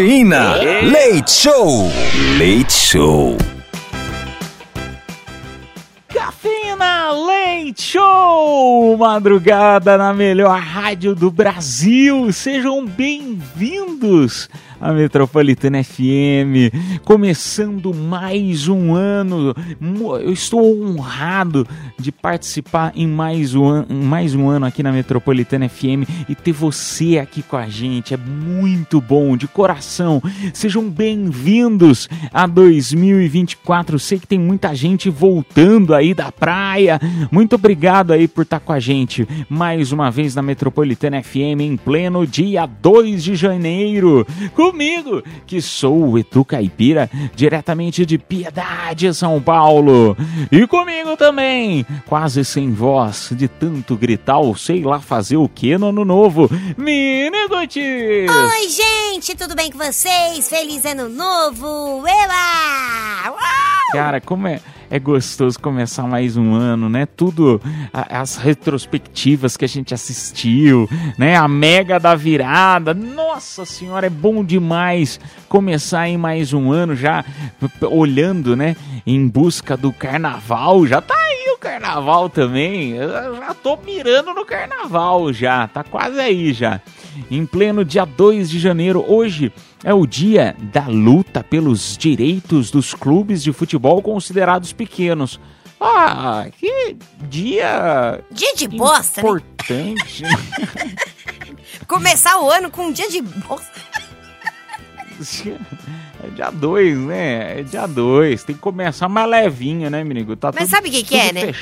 Cafeína. Leite Show. Leite Show. Cafeína Leite Show! Madrugada na melhor rádio do Brasil. Sejam bem-vindos a Metropolitana FM, começando mais um ano. Eu estou honrado de participar em mais um, mais um ano aqui na Metropolitana FM e ter você aqui com a gente. É muito bom, de coração. Sejam bem-vindos a 2024. Sei que tem muita gente voltando aí da praia. Muito obrigado aí por estar com a gente mais uma vez na Metropolitana FM em pleno dia 2 de janeiro. Com comigo, que sou o Edu Caipira, diretamente de Piedade, São Paulo. E comigo também, quase sem voz, de tanto gritar ou sei lá fazer o que no ano novo, Mini Gutis. Oi, gente, tudo bem com vocês? Feliz ano novo! Ela! Cara, como é é gostoso começar mais um ano, né? Tudo, as retrospectivas que a gente assistiu, né? A mega da virada. Nossa senhora, é bom demais começar em mais um ano já olhando, né? Em busca do carnaval. Já tá aí o carnaval também. Eu já tô mirando no carnaval já. Tá quase aí já. Em pleno dia 2 de janeiro, hoje é o dia da luta pelos direitos dos clubes de futebol considerados pequenos. Ah, que dia. Dia de bosta, importante. Né? Começar o ano com um dia de bosta. É dia 2, né? É dia 2. Tem que começar mais levinho, né, menino? Tá Mas tudo, sabe o que, que é, né?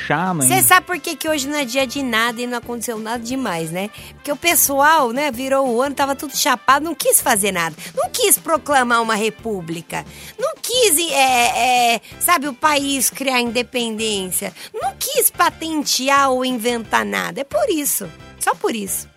Você sabe por que, que hoje não é dia de nada e não aconteceu nada demais, né? Porque o pessoal, né, virou o ano, tava tudo chapado, não quis fazer nada. Não quis proclamar uma república. Não quis, é, é, sabe, o país criar independência. Não quis patentear ou inventar nada. É por isso. Só por isso.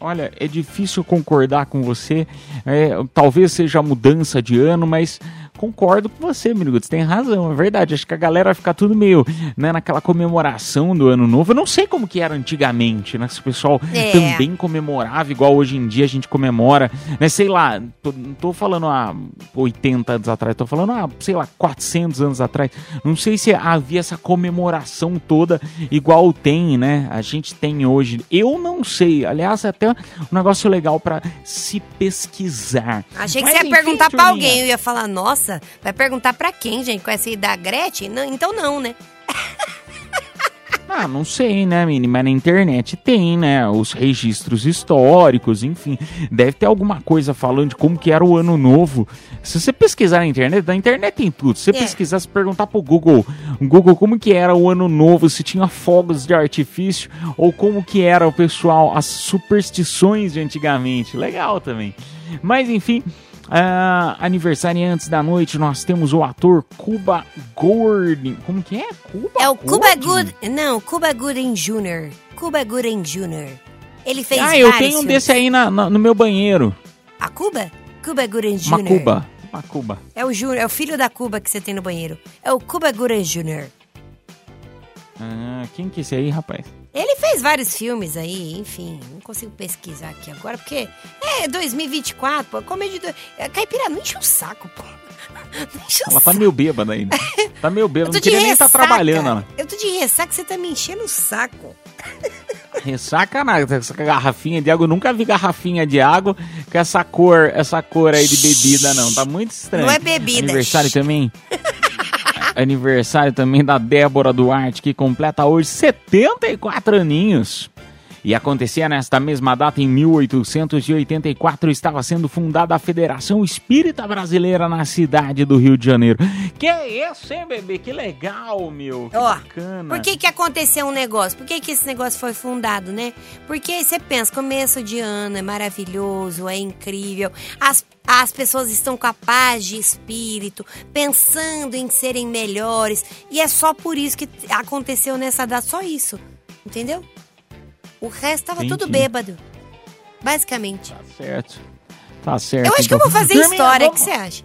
Olha, é difícil concordar com você. É, talvez seja mudança de ano, mas concordo com você. Você tem razão, é verdade. Acho que a galera vai ficar tudo meio né, naquela comemoração do ano novo. Eu não sei como que era antigamente, né? Se o pessoal é. também comemorava, igual hoje em dia a gente comemora, né? Sei lá, tô, não tô falando há 80 anos atrás, tô falando há, sei lá, 400 anos atrás. Não sei se havia essa comemoração toda igual tem, né? A gente tem hoje. Eu não sei. Aliás, é até um negócio legal para se pesquisar. Achei que Mas, você ia enfim, perguntar para alguém. Eu ia falar, nossa nossa, vai perguntar para quem, gente? Com essa aí da Gretchen? Não, então não, né? Ah, não sei, né, Mini? Mas na internet tem, né? Os registros históricos, enfim. Deve ter alguma coisa falando de como que era o ano novo. Se você pesquisar na internet, na internet tem tudo. Se você é. pesquisar, se perguntar pro Google, Google como que era o ano novo, se tinha fogos de artifício, ou como que era o pessoal, as superstições de antigamente. Legal também. Mas enfim, Uh, aniversariantes da noite, nós temos o ator Cuba Gooding. Como que é? Cuba É o Cuba Good. Não, Cuba Gooding Jr. Cuba Gooding Jr. Ele fez Ah, eu tenho um desse aí na, na, no meu banheiro. A Cuba? Cuba Gooding Jr. Uma Cuba. Uma Cuba. É o, Júnior, é o filho da Cuba que você tem no banheiro. É o Cuba Gooding Jr. Ah, quem que é esse aí, rapaz? Ele fez vários filmes aí, enfim, não consigo pesquisar aqui agora, porque é 2024, pô, comédia do... É, Caipira, não enche o saco, pô. Ela tá meio bêbada ainda. Tá meio bêbada, não queria nem estar tá trabalhando. Ela. Eu tô de ressaca, você tá me enchendo o saco. Ressaca nada, essa garrafinha de água, eu nunca vi garrafinha de água com essa cor, essa cor aí de bebida, não. Tá muito estranho. Não é bebida. Aniversário também? aniversário também da Débora Duarte, que completa hoje 74 aninhos. E acontecia nesta mesma data, em 1884, estava sendo fundada a Federação Espírita Brasileira na cidade do Rio de Janeiro. Que é isso, hein, bebê? Que legal, meu. Que bacana. por que que aconteceu um negócio? Por que que esse negócio foi fundado, né? Porque você pensa, começo de ano é maravilhoso, é incrível. As, as pessoas estão com a paz de espírito, pensando em serem melhores. E é só por isso que aconteceu nessa data, só isso. Entendeu? O resto tava tudo Entendi. bêbado. Basicamente. Tá certo. Tá certo. Eu acho que eu então. vou fazer Turminha, história, o que vamos- você acha?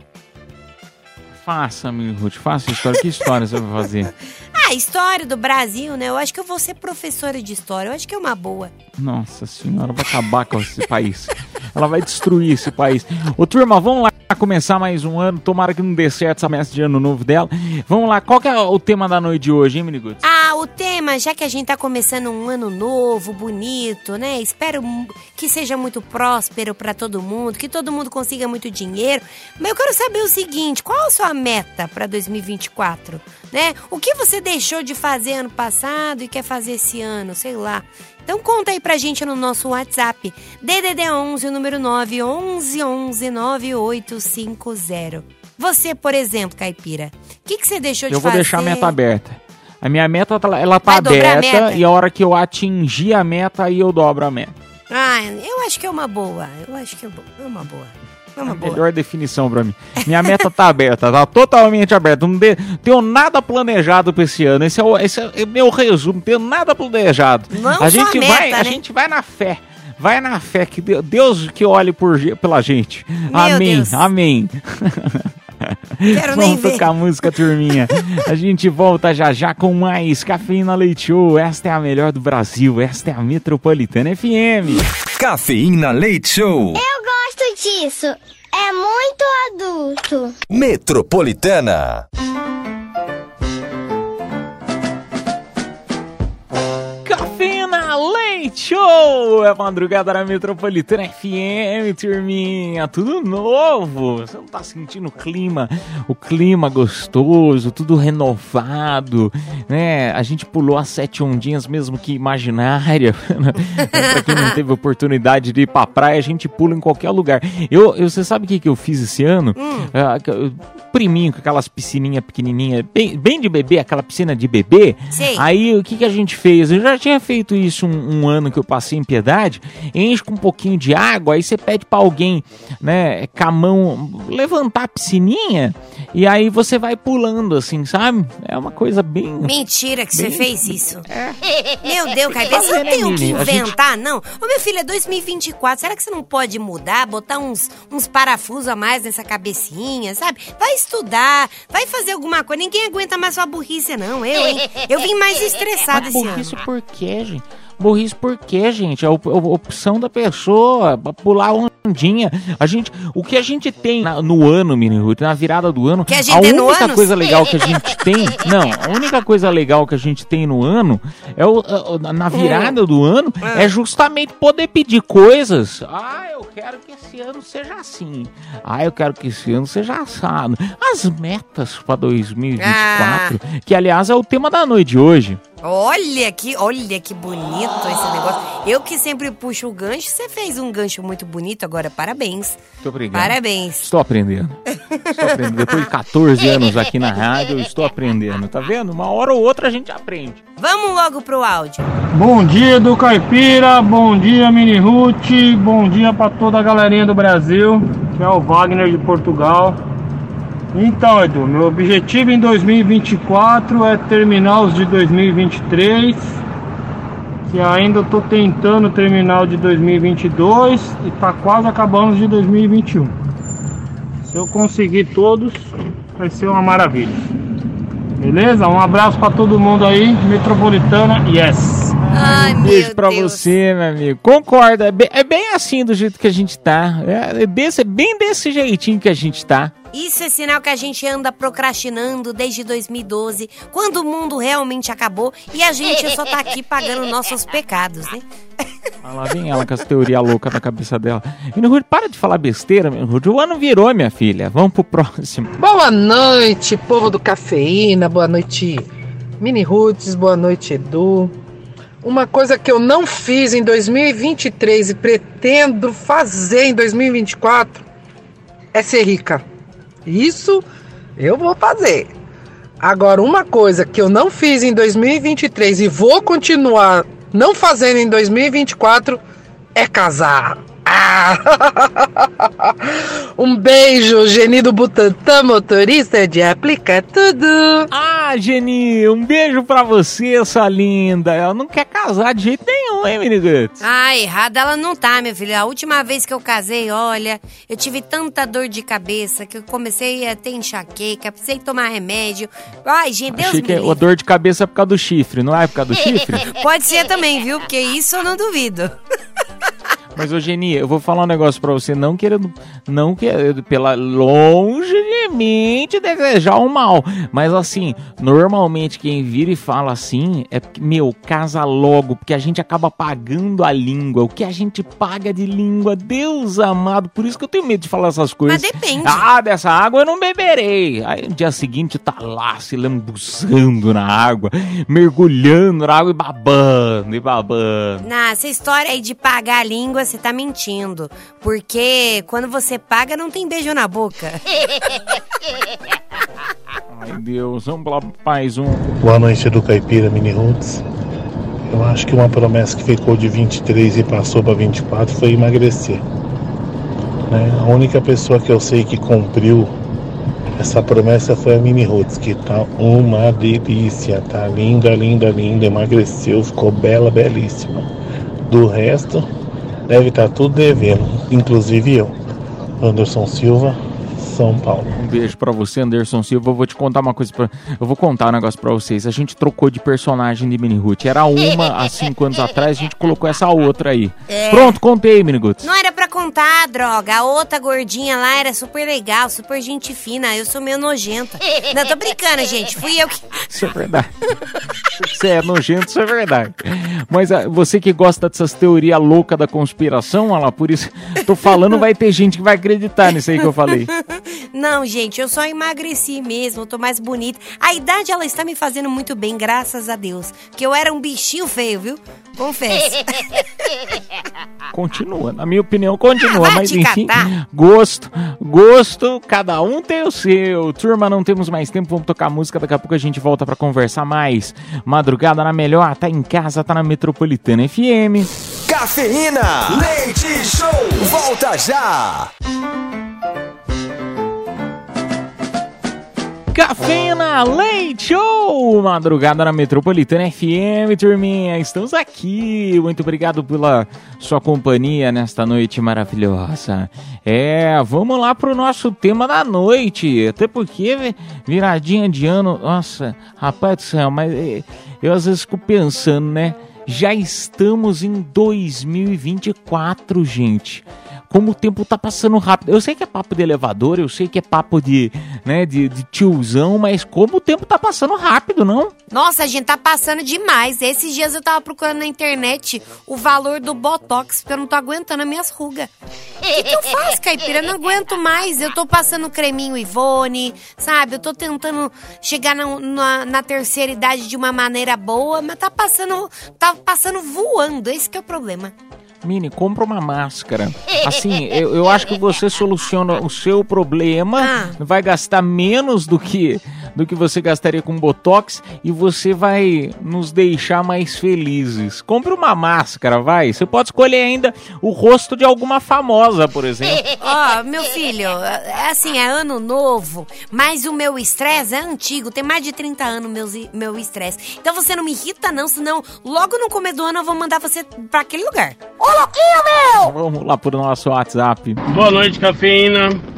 Faça, meu Ruth, faça história. Que história você vai fazer? Ah, história do Brasil, né? Eu acho que eu vou ser professora de história. Eu acho que é uma boa. Nossa senhora, vai acabar com esse país. Ela vai destruir esse país. Ô, turma, vamos lá começar mais um ano. Tomara que não dê certo essa messa de ano novo dela. Vamos lá, qual que é o tema da noite de hoje, hein, Miniguts? Ah, o tema, já que a gente tá começando um ano novo, bonito, né? Espero que seja muito próspero pra todo mundo, que todo mundo consiga muito dinheiro. Mas eu quero saber o seguinte, qual a sua meta pra 2024, né? O que você deixou de fazer ano passado e quer fazer esse ano, sei lá. Então conta aí pra gente no nosso WhatsApp, DDD 11, o número 9 11 11 9850. Você, por exemplo, Caipira, o que, que você deixou de Eu vou fazer? deixar a meta aberta. A minha meta, tá- ela tá a aberta meta? e a hora que eu atingir a meta, aí eu dobro a meta. Ah, eu acho que é uma boa. Eu acho que é é uma boa. É A boa. melhor definição pra mim. Minha meta tá aberta, tá totalmente aberta. Não de- tenho nada planejado pra esse ano. Esse é o, esse é o meu resumo. Não tenho nada planejado. Não a gente a vai, meta, a né? gente vai na fé. Vai na fé que Deu- Deus que olhe por, pela gente. Meu amém. Deus. Amém. Quero nem Vamos ver. tocar música, turminha. A gente volta já já com mais Cafeína Leite Show. Esta é a melhor do Brasil. Esta é a Metropolitana FM. Cafeína Leite Show. Eu disso. É muito adulto. Metropolitana. Show! É madrugada da Metropolitana FM, turminha. Tudo novo. Você não tá sentindo o clima, o clima gostoso, tudo renovado, né? A gente pulou as sete ondinhas mesmo que imaginária. pra quem não teve oportunidade de ir pra praia, a gente pula em qualquer lugar. Eu, eu- você sabe o que, que eu fiz esse ano? Ah, que eu- priminho com aquelas piscininhas pequenininhas, bem, bem de bebê, aquela piscina de bebê. Sei. Aí o que, que a gente fez? Eu já tinha feito isso um, um ano que eu passei em Piedade. Enche com um pouquinho de água, aí você pede pra alguém, né, com a mão, levantar a piscininha. E aí você vai pulando, assim, sabe? É uma coisa bem. Mentira que você Bem- fez isso. Meu Deus, Caipira, você não tem o que? A gente- inventar, não? Ô, meu filho, é 2024. Será que você não pode mudar, botar uns, uns parafusos a mais nessa cabecinha, sabe? Vai estudar, vai fazer alguma coisa. Ninguém aguenta mais sua burrice, não. Eu, hein? Eu vim mais estressada esse ano. Burrice por quê, gente? Burrice por quê, gente? É a a opção da pessoa, pular ondinha. A gente, o que a gente tem na- no ano, Mini Ruth, na virada do ano, Que a gente no única coisa legal que a gente tem, não, a única coisa legal que a gente tem no ano é o, a- a- na virada do ano é justamente poder pedir coisas. Ah, eu quero que esse ano seja assim. Ah, eu quero que esse ano seja assado. As metas para 2024, que aliás é o tema da noite de hoje. Olha que, olha que bonito esse negócio. Eu que sempre puxo o gancho, você fez um gancho muito bonito agora. Parabéns. Muito obrigado. Parabéns. Estou aprendendo. Estou aprendendo. Depois de 14 anos aqui na rádio, eu estou aprendendo, tá vendo? Uma hora ou outra a gente aprende. Vamos logo pro áudio. Bom dia do Caipira, bom dia Mini Ruth, bom dia para toda a galerinha do Brasil, que é o Wagner de Portugal. Então, Edu, meu objetivo em 2024 é terminar os de 2023, que ainda estou tentando terminar o de 2022 e tá quase acabando os de 2021. Se eu conseguir todos, vai ser uma maravilha. Beleza? Um abraço para todo mundo aí, Metropolitana, yes! Ai, Beijo pra Deus. você, meu amigo. Concorda, é bem, é bem assim do jeito que a gente tá. É, é desse, é bem desse jeitinho que a gente tá. Isso é sinal que a gente anda procrastinando desde 2012, quando o mundo realmente acabou e a gente só tá aqui pagando nossos pecados, né? Ah, Lá vem ela com as teorias loucas na cabeça dela. Menino Ruth, para de falar besteira, Ruth. O ano virou, minha filha. Vamos pro próximo. Boa noite, povo do Cafeína, boa noite, Mini Roots, boa noite, Edu. Uma coisa que eu não fiz em 2023 e pretendo fazer em 2024 é ser rica. Isso eu vou fazer. Agora, uma coisa que eu não fiz em 2023 e vou continuar não fazendo em 2024 é casar. Ah! um beijo, Geni do Butantã, motorista de aplicar tudo. Ah, Geni, um beijo pra você, sua linda. Ela não quer casar de jeito nenhum, hein, Miniguts? Ah, errada ela não tá, meu filho. A última vez que eu casei, olha, eu tive tanta dor de cabeça que eu comecei a ter enxaqueca, precisei tomar remédio. Ai, gente, Deus Achei me que a livre. dor de cabeça é por causa do chifre, não é por causa do chifre? Pode ser também, viu? Porque isso eu não duvido. Mas, ô Geni, eu vou falar um negócio pra você, não querendo, não querendo, pela longe de mim te desejar o mal. Mas assim, normalmente quem vira e fala assim é porque, meu, casa logo, porque a gente acaba pagando a língua. O que a gente paga de língua, Deus amado, por isso que eu tenho medo de falar essas coisas. Mas depende. Ah, dessa água eu não beberei. Aí no dia seguinte tá lá se lambuzando na água, mergulhando na água e babando, e babando. Na essa história aí de pagar a língua, você tá mentindo. Porque quando você paga, não tem beijo na boca. Ai, Deus, vamos lá, mais um. Boa noite do Caipira Mini Roots. Eu acho que uma promessa que ficou de 23 e passou para 24 foi emagrecer. Né? A única pessoa que eu sei que cumpriu essa promessa foi a Mini Roots, que tá uma delícia, tá linda, linda, linda, emagreceu, ficou bela, belíssima. Do resto, deve estar tudo devendo, inclusive eu. Anderson Silva, São Paulo. Um beijo pra você, Anderson Silva. Eu vou te contar uma coisa. Pra... Eu vou contar um negócio pra vocês. A gente trocou de personagem de Mini Root. Era uma há cinco anos atrás, a gente colocou essa outra aí. É. Pronto, contei, Mini Guts. Não era contar, droga. A outra gordinha lá era super legal, super gente fina. Eu sou meio nojenta. Não, tô brincando, gente. Fui eu que. Isso é verdade. Você é nojento, isso é verdade. Mas ah, você que gosta dessas teorias loucas da conspiração, olha lá, por isso tô falando, vai ter gente que vai acreditar nisso aí que eu falei. Não, gente, eu só emagreci mesmo, tô mais bonita. A idade, ela está me fazendo muito bem, graças a Deus. Que eu era um bichinho feio, viu? Confesso. Continua, na minha opinião, continua. Vai Mas enfim, catar. gosto, gosto, cada um tem o seu. Turma, não temos mais tempo, vamos tocar música. Daqui a pouco a gente volta pra conversar mais. Madrugada na melhor, tá em casa, tá na Metropolitana FM. Cafeína. Leite Show. Volta já. Cafeína Leite Show! Madrugada na Metropolitana FM, turminha. Estamos aqui. Muito obrigado pela sua companhia nesta noite maravilhosa. É, vamos lá pro nosso tema da noite. Até porque, vi- viradinha de ano. Nossa, rapaz do céu, mas eh, eu às vezes fico pensando, né? Já estamos em 2024, gente como o tempo tá passando rápido. Eu sei que é papo de elevador, eu sei que é papo de, né, de, de tiozão, mas como o tempo tá passando rápido, não? Nossa, a gente tá passando demais. Esses dias eu tava procurando na internet o valor do Botox, porque eu não tô aguentando as minhas rugas. O que, que eu faço, caipira? Eu não aguento mais. Eu tô passando creminho Ivone, sabe? Eu tô tentando chegar na, na, na terceira idade de uma maneira boa, mas tá passando, tá passando voando. Esse que é o problema. Mini, compra uma máscara. Assim, eu, eu acho que você soluciona o seu problema, Ah. vai gastar menos do que do que você gastaria com botox e você vai nos deixar mais felizes. Compre uma máscara, vai. Você pode escolher ainda o rosto de alguma famosa, por exemplo. Ó, meu filho, é assim, é ano novo, mas o meu estresse é antigo, tem mais de 30 anos meu, meu estresse. Então você não me irrita não, senão logo no começo do ano eu vou mandar você pra aquele lugar. Ô, louquinho, meu! Vamos lá pro nosso WhatsApp. Boa noite, cafeína.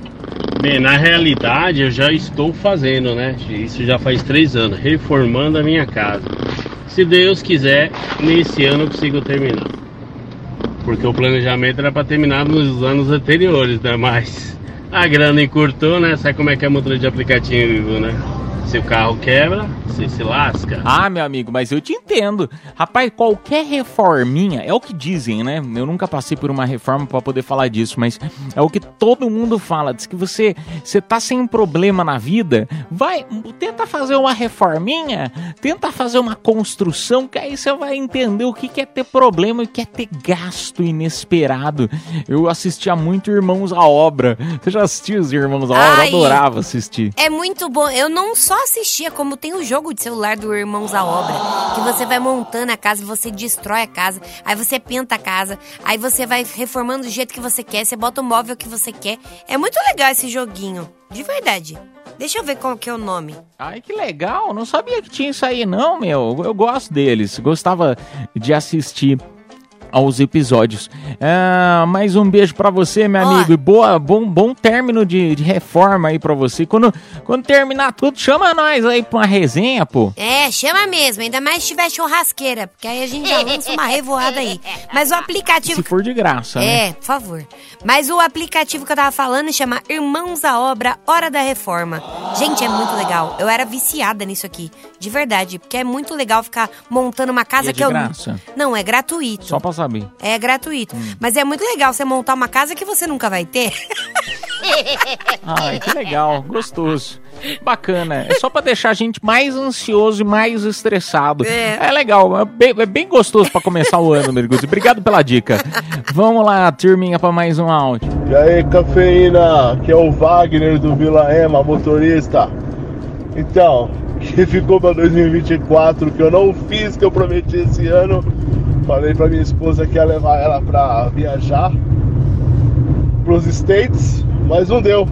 Bem, na realidade eu já estou fazendo, né? Isso já faz três anos, reformando a minha casa. Se Deus quiser, nesse ano eu consigo terminar. Porque o planejamento era para terminar nos anos anteriores, né? Mas a grana encurtou, né? Sabe como é que é motor de aplicativo, né? Se o carro quebra, você se lasca. Ah, meu amigo, mas eu te entendo. Rapaz, qualquer reforminha, é o que dizem, né? Eu nunca passei por uma reforma para poder falar disso, mas é o que todo mundo fala. Diz que você, você tá sem um problema na vida, vai, tenta fazer uma reforminha, tenta fazer uma construção, que aí você vai entender o que é ter problema e o que é ter gasto inesperado. Eu assistia muito Irmãos à Obra. Você já assistiu os Irmãos à Obra? Ai. Eu adorava assistir. É muito bom. Eu não só assistia, como tem o jogo de celular do Irmãos à Obra, que você vai montando a casa, você destrói a casa, aí você pinta a casa, aí você vai reformando do jeito que você quer, você bota o móvel que você quer. É muito legal esse joguinho, de verdade. Deixa eu ver qual que é o nome. Ai, que legal. Não sabia que tinha isso aí, não, meu. Eu gosto deles. Gostava de assistir aos episódios. Ah, mais um beijo pra você, meu Ó. amigo. E boa, bom, bom término de, de reforma aí pra você. Quando, quando terminar tudo, chama nós aí pra uma resenha, pô. É, chama mesmo, ainda mais se tiver churrasqueira, porque aí a gente já lança uma revoada aí. Mas o aplicativo. Se for de graça, né? É, por favor. Mas o aplicativo que eu tava falando chama Irmãos à Obra Hora da Reforma. Gente, é muito legal. Eu era viciada nisso aqui. De verdade. Porque é muito legal ficar montando uma casa E é de que eu. graça? Não, é gratuito. Só pra saber. É gratuito. Hum. Mas é muito legal você montar uma casa que você nunca vai ter. Ai, que legal, gostoso. Bacana. É só pra deixar a gente mais ansioso e mais estressado. É. legal, é bem, é bem gostoso pra começar o ano, Mergulho. Obrigado pela dica. Vamos lá, turminha, pra mais um áudio. E aí, cafeína, que é o Wagner do Vila Ema, motorista. Então, que ficou pra 2024, que eu não fiz, que eu prometi esse ano. Falei pra minha esposa que ia levar ela pra viajar pros States, mas não deu.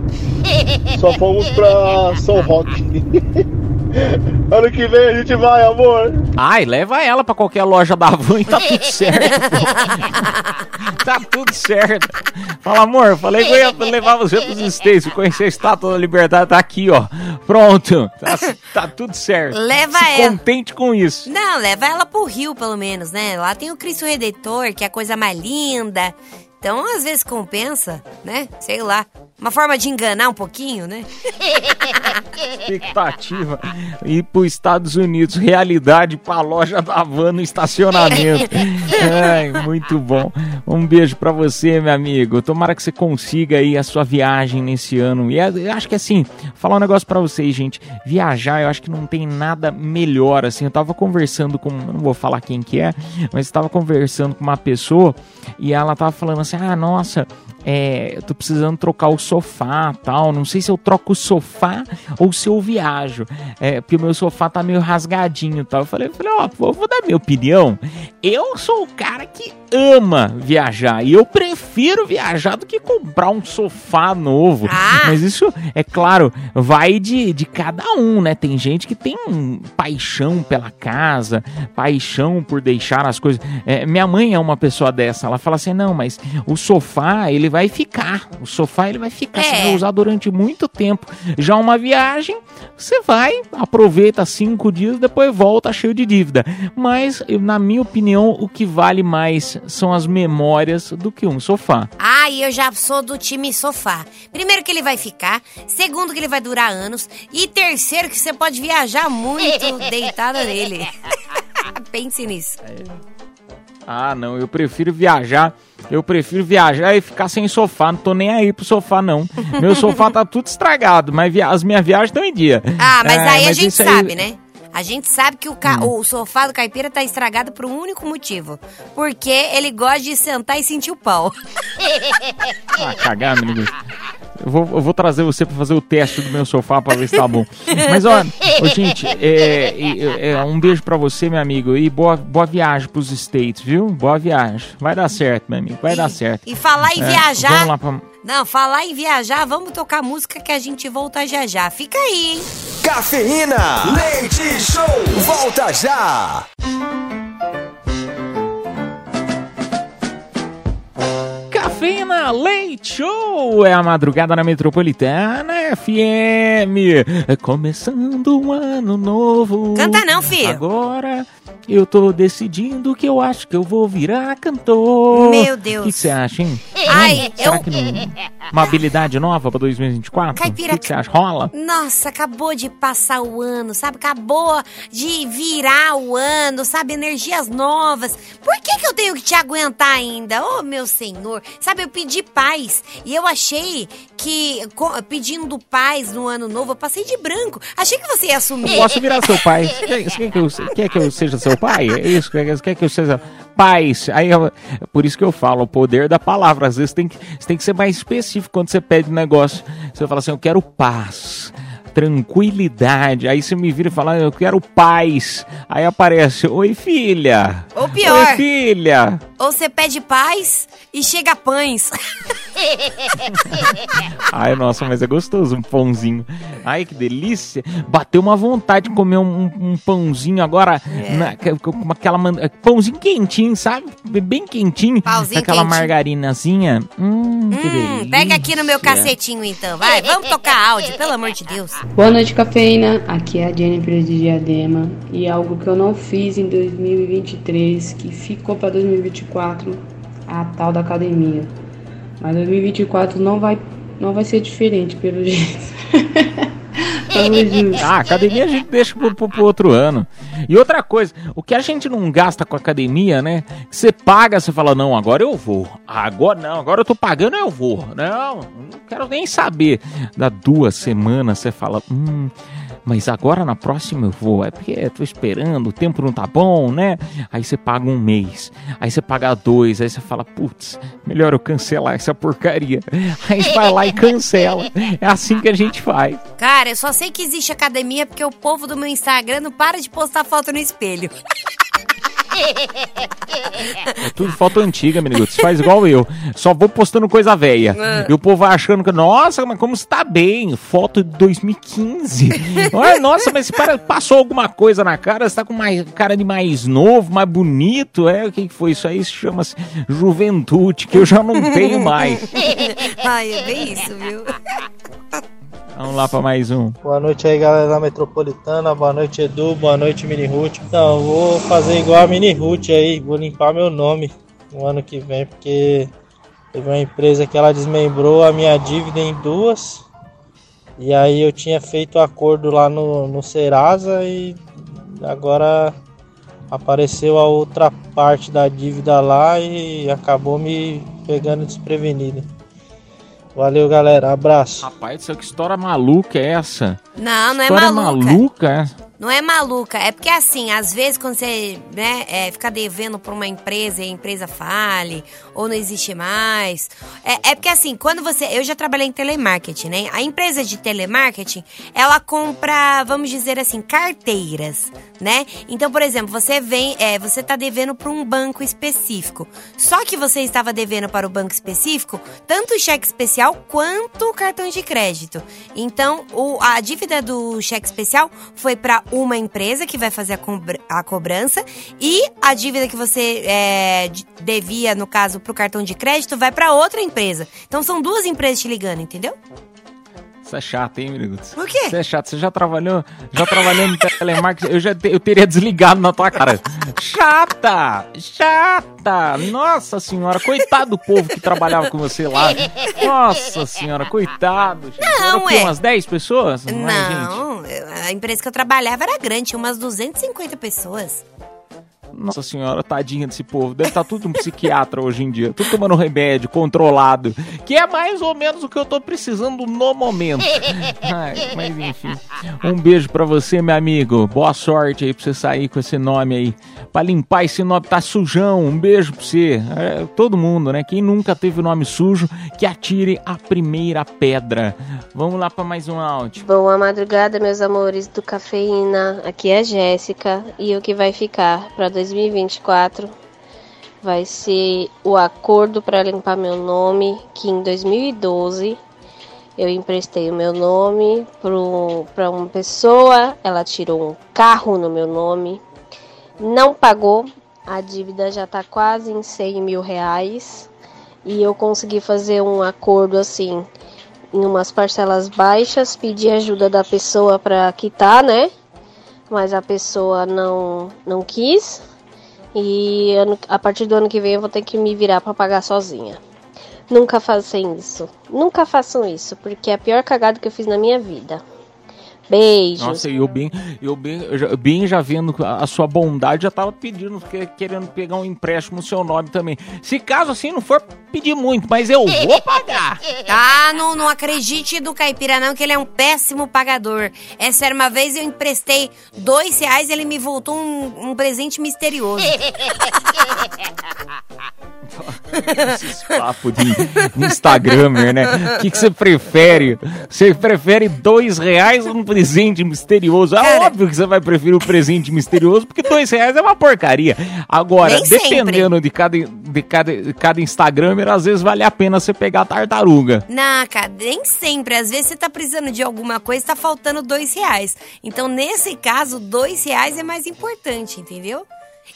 Só fomos pra São Roque. ano que vem a gente vai, amor. Ai, leva ela pra qualquer loja da Van e tá tudo certo. pô. tá tudo certo. Fala, amor, falei que eu ia levar você pros States, conhecer a Estátua da Liberdade, tá aqui, ó. Pronto. Tá, tá tudo certo. Leva Se ela. contente com isso. Não, leva ela pro Rio, pelo menos, né? Lá tem o Cristo Redentor, que é a coisa mais linda. Então, às vezes compensa, né? Sei lá. Uma forma de enganar um pouquinho, né? expectativa ir para os Estados Unidos, realidade para a loja da van no estacionamento. Ai, muito bom. Um beijo para você, meu amigo. Tomara que você consiga aí a sua viagem nesse ano. E é- eu acho que assim, falar um negócio para vocês, gente. Viajar, eu acho que não tem nada melhor assim. Eu tava conversando com, não vou falar quem que é, mas estava conversando com uma pessoa e ela tava falando assim: "Ah, nossa, é, eu tô precisando trocar o sofá tal. Não sei se eu troco o sofá ou se eu viajo. É, porque o meu sofá tá meio rasgadinho tal. Eu falei, eu falei, ó, vou, vou dar minha opinião. Eu sou o cara que ama viajar. E eu prefiro viajar do que comprar um sofá novo. Mas isso, é claro, vai de, de cada um, né? Tem gente que tem um paixão pela casa, paixão por deixar as coisas. É, minha mãe é uma pessoa dessa. Ela fala assim: não, mas o sofá, ele vai ficar. O sofá, ele vai ficar. Você É. vai usar durante muito tempo. Já uma viagem, você vai, aproveita cinco dias, depois volta cheio de dívida. Mas, na minha opinião, o que vale mais são as memórias do que um sofá. Ah, e eu já sou do time sofá. Primeiro que ele vai ficar, segundo que ele vai durar anos e terceiro que você pode viajar muito deitada nele. Pense nisso. Ah, não, eu prefiro viajar. Eu prefiro viajar e ficar sem sofá. Não tô nem aí pro sofá, não. Meu sofá tá tudo estragado, mas via- as minhas viagens estão em dia. Ah, mas É, aí a gente isso aí- sabe, né? A gente sabe que o, ca- Hum. o sofá do caipira tá estragado por um único motivo. Porque ele gosta de sentar e sentir o pau. Ah, cagar, menino. Eu vou, eu vou trazer você pra fazer o teste do meu sofá pra ver se tá bom. Mas, ó, ô, gente, é, é, é, um beijo pra você, meu amigo. E boa, boa viagem pros States, viu? Boa viagem. Vai dar certo, meu amigo. Vai dar certo. E falar em É, viajar. Vamos lá pra... Não, falar em viajar, vamos tocar música que a gente volta já já. Fica aí, hein? Cafeína, leite show, volta já. Cafeína Leite Show é a madrugada na Metropolitana FM. É Começando um ano novo. Canta não, filho. Agora eu tô decidindo que eu acho que eu vou virar cantor. Meu Deus. O que você acha, hein? Ai, eu- que não... Uma habilidade nova pra 2024? Caipira, O que que você acha? Rola? Nossa, acabou de passar o ano, sabe? Acabou de virar o ano, sabe? Energias novas. Por que, que eu tenho que te aguentar ainda? Oh, meu senhor. Sabe, eu pedi paz. E eu achei que, pedindo paz no ano novo, eu passei de branco. Achei que você ia assumir. Eu posso virar seu pai. Quer, quer, que eu, quer que eu seja seu pai? É isso? Quer, quer que eu seja paz? Aí, eu- por isso que eu falo, o poder da palavra. Às vezes tem que, você tem que ser mais específico quando você pede um negócio. Você fala assim, eu quero paz. Tranquilidade. Aí você me vira e fala, eu quero paz. Aí aparece, oi filha. Ou pior. Oi filha. Ou você pede paz e chega pães. Ai, nossa, mas é gostoso um pãozinho. Ai, que delícia. Bateu uma vontade de comer um, um pãozinho agora, É. na- com aquela man- pãozinho quentinho, sabe? Bem quentinho. Pãozinho aquela quentinho. margarinazinha. Hum, que Hum, delícia. pega aqui no meu cacetinho então, vai. Vamos tocar áudio, pelo amor de Deus. Boa noite, cafeína. Aqui é a Jennifer de Diadema. E algo que eu não fiz em 2023, que ficou para 2024, a tal da academia. Mas 2024 não vai, não vai ser diferente, pelo jeito. Ah, academia a gente deixa pro, pro- pro outro ano. E outra coisa, o que a gente não gasta com academia, né? Você paga, você fala, não, agora eu vou. Agora não, agora eu tô pagando, eu vou. Não, não quero nem saber. Dá duas semanas, você fala, hum. Mas agora na próxima eu vou. É porque tô esperando, o tempo não tá bom, né? Aí você paga um mês. Aí você paga dois. Aí você fala, putz, melhor eu cancelar essa porcaria. Aí vai lá e cancela. É assim que a gente faz. Cara, eu só sei que existe academia porque o povo do meu Instagram não para de postar foto no espelho. É tudo foto antiga, menino. Você faz igual eu. Só vou postando coisa velha. É. E o povo vai achando que, nossa, mas como você tá bem? Foto de 2015. Olha, nossa, mas para, passou alguma coisa na cara? Você tá com mais, cara de mais novo, mais bonito? É, o que foi isso aí? Chama-se juventude, que eu já não tenho mais. Ai, é bem isso, viu? Vamos lá pra mais um. Boa noite aí, galera da Metropolitana. Boa noite, Edu. Boa noite, Mini Ruth. Então, vou fazer igual a Mini Ruth aí. Vou limpar meu nome no ano que vem, porque teve uma empresa que ela desmembrou a minha dívida em duas. E aí eu tinha feito acordo lá no, no Serasa e agora apareceu a outra parte da dívida lá e acabou me pegando desprevenido. Valeu, galera. Abraço. Rapaz, que história maluca é essa? Não, não é história maluca. maluca é essa? Não é maluca, é porque assim, às vezes quando você né, é, fica devendo pra uma empresa e a empresa fale, ou não existe mais. É, é porque assim, quando você. Eu já trabalhei em telemarketing, né? A empresa de telemarketing, ela compra, vamos dizer assim, carteiras, né? Então, por exemplo, você vem, é, você tá devendo para um banco específico. Só que você estava devendo para o banco específico, tanto o cheque especial quanto o cartão de crédito. Então, o, a dívida do cheque especial foi para uma empresa que vai fazer a, cobra- a cobrança e a dívida que você é, de- devia, no caso, para o cartão de crédito, vai para outra empresa. Então, são duas empresas te ligando, entendeu? Isso é chato, hein, Minutos? Por quê? Isso é chato. Você já trabalhou, já trabalhou no telemarketing? Eu já te- eu teria desligado na tua cara. Chata! Chata! Nossa senhora, coitado do povo que trabalhava com você lá. Nossa senhora, coitado. gente. Não, Era o quê, ué. umas 10 pessoas? Não, é? Não, eu- a empresa que eu trabalhava era grande, tinha umas 250 pessoas. Nossa senhora, tadinha desse povo. Deve estar tudo um psiquiatra hoje em dia. Tudo tomando remédio, controlado. Que é mais ou menos o que eu tô precisando no momento. Ai, mas enfim. Um beijo pra você, meu amigo. Boa sorte aí pra você sair com esse nome aí. Pra limpar esse nome, tá sujão. Um beijo pra você. É, todo mundo, né? Quem nunca teve o nome sujo, que atire a primeira pedra. Vamos lá pra mais um áudio. Boa madrugada, meus amores do Cafeína. Aqui é a Jéssica e o que vai ficar para 2024 vai ser o acordo para limpar meu nome, que em 2012 eu emprestei o meu nome para uma pessoa, ela tirou um carro no meu nome, não pagou, a dívida já tá quase em 100 mil reais e eu consegui fazer um acordo assim em umas parcelas baixas, pedir ajuda da pessoa para quitar, né? mas a pessoa não, não quis. E ano, a partir do ano que vem eu vou ter que me virar para pagar sozinha. Nunca façam isso. Nunca façam isso, porque é a pior cagada que eu fiz na minha vida. Beijos. Nossa, e eu bem, eu bem, eu já, bem já vendo a sua bondade, já tava pedindo, que- querendo pegar um empréstimo no seu nome também. Se caso assim não for pedir muito, mas eu vou pagar. Ah, não, não acredite do caipira não, que ele é um péssimo pagador. Essa era uma vez eu emprestei dois reais e ele me voltou um, um presente misterioso. Esses papos de Instagramer, né? O que, que você prefere? Você prefere dois reais ou um presente misterioso? É óbvio que você vai preferir o presente misterioso, porque dois reais é uma porcaria. Agora, sempre. dependendo de cada, de cada, de cada Às vezes vale a pena você pegar a tartaruga. Não, cara, nem sempre. Às vezes você tá precisando de alguma coisa, tá faltando dois reais. Então, nesse caso, dois reais é mais importante, entendeu?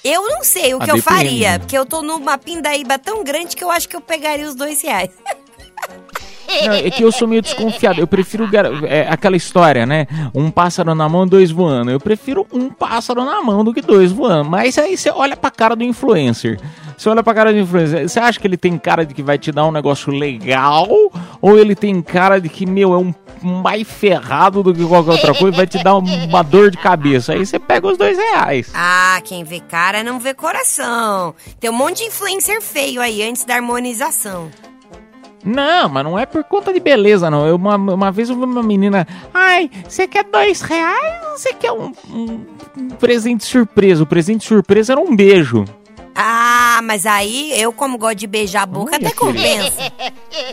Eu não sei o Ah, que eu depende. faria, porque eu tô numa pindaíba tão grande que eu acho que eu pegaria os dois reais. Não, é que eu sou meio desconfiado. Eu prefiro é, aquela história, né? Um pássaro na mão, dois voando. Eu prefiro um pássaro na mão do que dois voando. Mas aí você olha pra cara do influencer. Você olha pra cara do influencer. Você acha que ele tem cara de que vai te dar um negócio legal? Ou ele tem cara de que, meu, é um mais ferrado do que qualquer outra coisa, vai te dar uma dor de cabeça. Aí você pega os dois reais. Ah, quem vê cara não vê coração. Tem um monte de influencer feio aí antes da harmonização. Não, mas não é por conta de beleza, não. Eu, uma, uma vez eu vi uma menina. Ai, você quer dois reais ou você quer um, um- um presente surpresa? O presente surpresa era um beijo. Ah, mas aí eu, como gosto de beijar a boca, até compensa.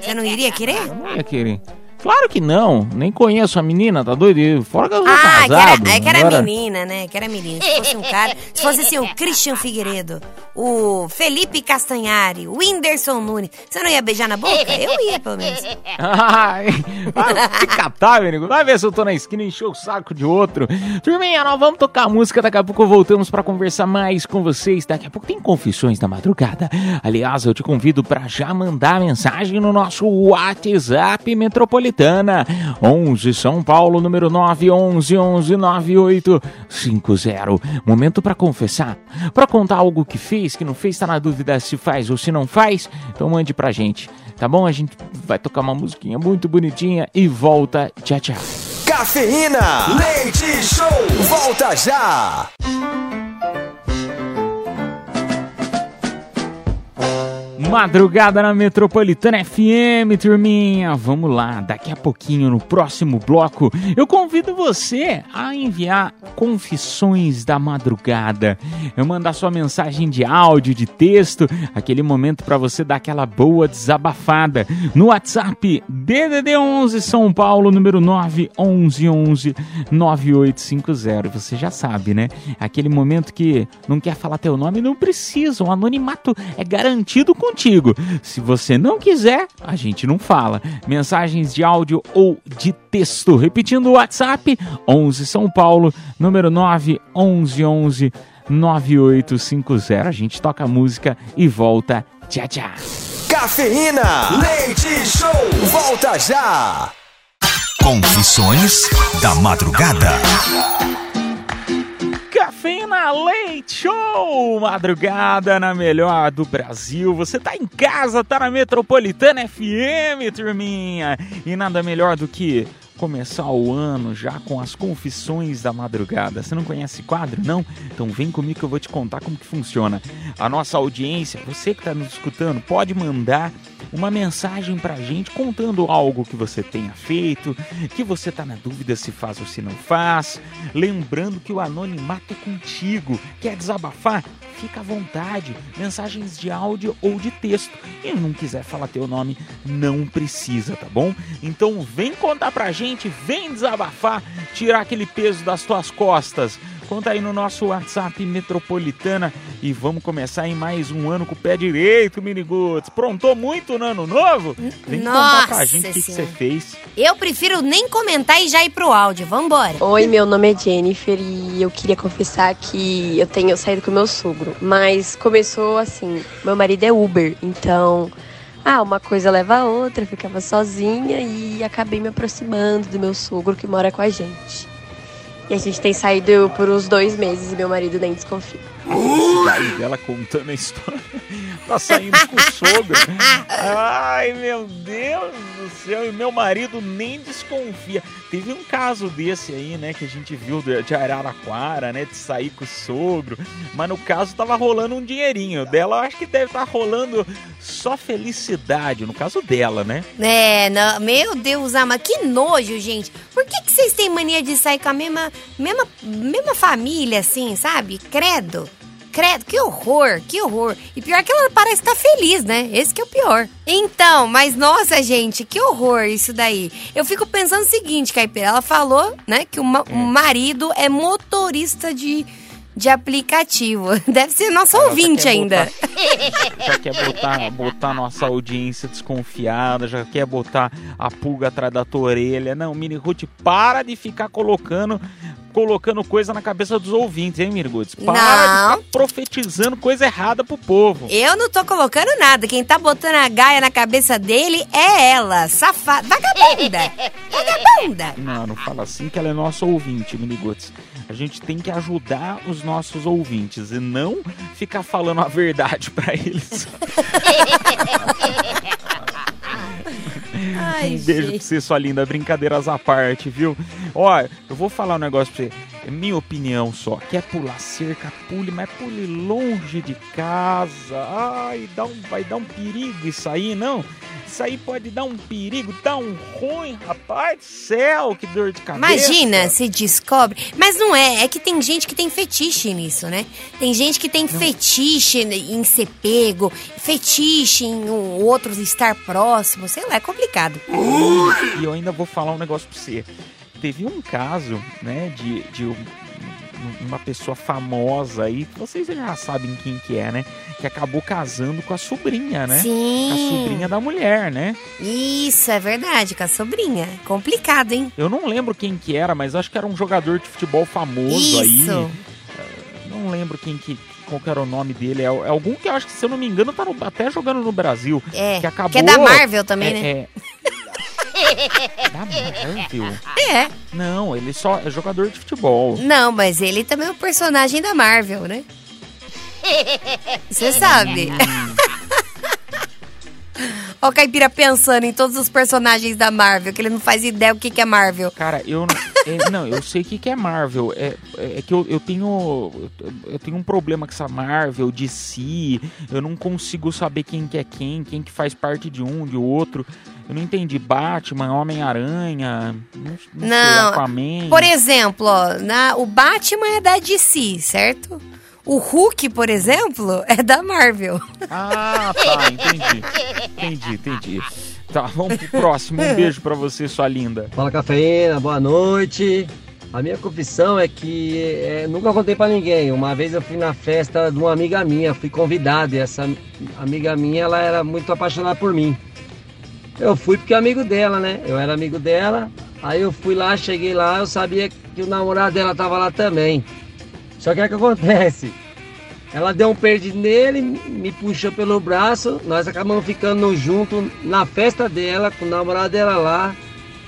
Você não iria querer? Não ia querer. Claro que não. Nem conheço a menina, tá doido? Fora que eu sou Ah, que casado. era, é que era agora- menina, né? Que era menina. Se fosse um cara, se fosse assim, o Christian Figueiredo, o Felipe Castanhari, o Whindersson Nunes, você não ia beijar na boca? Eu ia, pelo menos. Ai, vai catar, meu amigo. Vai ver se eu tô na esquina e encher o saco de outro. Turminha, nós vamos tocar música. Daqui a pouco voltamos pra conversar mais com vocês. Daqui a pouco tem confissões da madrugada. Aliás, eu te convido pra já mandar mensagem no nosso WhatsApp Metropolitana. 11 São Paulo, número 9 11 11 9850. Momento pra confessar. Pra contar algo que fez, que não fez, tá na dúvida se faz ou se não faz. Então mande pra gente. Tá bom? A gente vai tocar uma musiquinha muito bonitinha e volta. Tchau, tchau. Cafeína, leite show, volta já. Madrugada na Metropolitana FM, turminha. Vamos lá, daqui a pouquinho no próximo bloco, eu convido você a enviar confissões da madrugada. Eu mandar sua mensagem de áudio, de texto, aquele momento para você dar aquela boa desabafada no WhatsApp DDD 11 São Paulo, número 911 9850. Você já sabe, né? Aquele momento que não quer falar teu nome, não precisa. O anonimato é garantido contigo. Se você não quiser, a gente não fala. Mensagens de áudio ou de texto. Repetindo o WhatsApp, 11 São Paulo, número 911 9850. A gente toca a música e volta. Tchau, tchau. Cafeína, leite show, volta já. Confissões da madrugada. Cafeína Leite Show! Madrugada na melhor do Brasil. Você tá em casa, tá na Metropolitana FM, turminha. E nada melhor do que começar o ano já com as confissões da madrugada. Você não conhece quadro, não? Então vem comigo que eu vou te contar como que funciona. A nossa audiência, você que está nos escutando, pode mandar uma mensagem pra gente contando algo que você tenha feito, que você tá na dúvida se faz ou se não faz. Lembrando que o anonimato é contigo. Quer desabafar? Fica à vontade. Mensagens de áudio ou de texto. E não quiser falar teu nome, não precisa, tá bom? Então vem contar pra gente, vem desabafar, tirar aquele peso das tuas costas. Conta aí no nosso WhatsApp Metropolitana e vamos começar em mais um ano com o pé direito, Miniguts. Prontou muito no ano novo? Vem contar pra Nossa gente o que, você fez. Eu prefiro nem comentar e já ir pro áudio. Vambora. Oi, meu nome é Jennifer e eu queria confessar que eu tenho saído com meu sogro. Mas começou assim: meu marido é Uber, então. Ah, uma coisa leva a outra, eu ficava sozinha e acabei me aproximando do meu sogro que mora com a gente. E a gente tem saído por uns dois meses e meu marido nem desconfia. Dela contando a história. Tá saindo com o sogro. Ai, meu Deus do céu. E meu marido nem desconfia. Teve um caso desse aí, né? Que a gente viu de Araraquara, né? De sair com o sogro. Mas no caso tava rolando um dinheirinho. Dela, eu acho que deve estar rolando só felicidade. No caso dela, né? É, não, meu Deus, ama, que nojo, gente. Por que, que vocês têm mania de sair com a mesma, mesma, mesma família, assim, sabe? Credo. Credo, que horror, que horror. E pior que ela parece estar feliz, né? Esse que é o pior. Então, mas nossa, gente, que horror isso daí. Eu fico pensando o seguinte, Caipira, ela falou, né, que o, ma- o marido é motorista de, de aplicativo. Deve ser nosso Ela ouvinte quer ainda. já quer botar, botar nossa audiência desconfiada, já quer botar a pulga atrás da tua orelha. Não, Mini Ruth, para de ficar colocando colocando coisa na cabeça dos ouvintes, hein, Mini Ruth? Para Não. de ficar profetizando coisa errada pro povo. Eu não tô colocando nada. Quem tá botando a gaia na cabeça dele é ela, safada, vagabunda. Vagabunda. Não, não fala assim que ela é nossa ouvinte, Miniguts. A gente tem que ajudar os nossos ouvintes e não ficar falando a verdade pra eles. Ai, um beijo pra você, sua linda. Brincadeiras à parte, viu? Ó, eu vou falar um negócio pra você. É minha opinião só. Quer pular cerca, pule, mas pule longe de casa. Ai, dá um, vai dar um perigo isso aí, não? Isso aí pode dar um perigo, dá um ruim, rapaz do céu, que dor de cabeça. Imagina se descobre. Mas não é, é que tem gente que tem fetiche nisso, né? Tem gente que tem fetiche em ser pego, fetiche em o outro estar próximo, sei lá, é complicado. E eu ainda vou falar um negócio pra você. Teve um caso, né, de, de um- uma pessoa famosa aí, vocês já sabem quem que é, né? Que acabou casando com a sobrinha, né? Sim. A sobrinha da mulher, né? Isso, é verdade, com a sobrinha. Complicado, hein? Eu não lembro quem que era, mas acho que era um jogador de futebol famoso aí. Isso. Eh, Não lembro quem que qual que era o nome dele. É, é algum que eu acho que, se eu não me engano, tá no- até jogando no Brasil. É, Que acabou. que é da Marvel também, é, né? É, da Marvel? É. Não, ele só é jogador de futebol. Não, mas ele também é um personagem da Marvel, né? Você sabe. Ó o Caipira pensando em todos os personagens da Marvel, que ele não faz ideia o que, que é Marvel. Cara, eu não, é, não, eu sei o que, que é Marvel. É, é que eu, eu tenho eu tenho um problema com essa Marvel, DC. Eu não consigo saber quem que é quem, quem que faz parte de um, de outro. Eu não entendi Batman, Homem-Aranha, não, não, sei, Não, Aquaman. por exemplo, ó, na, o Batman é da DC, certo? O Hulk, por exemplo, é da Marvel. Ah, tá, entendi. Entendi, entendi. Tá, vamos pro próximo. Um beijo pra você, sua linda. Fala cafeína, boa noite. A minha confissão é que é, nunca contei pra ninguém. Uma vez eu fui na festa de uma amiga minha, fui convidado e essa amiga minha ela era muito apaixonada por mim. Eu fui porque é amigo dela, né? Eu era amigo dela. Aí eu fui lá, cheguei lá, eu sabia que o namorado dela tava lá também. Só que o que acontece? Ela deu um perdido nele, me puxou pelo braço, nós acabamos ficando junto na festa dela, com o namorado dela lá.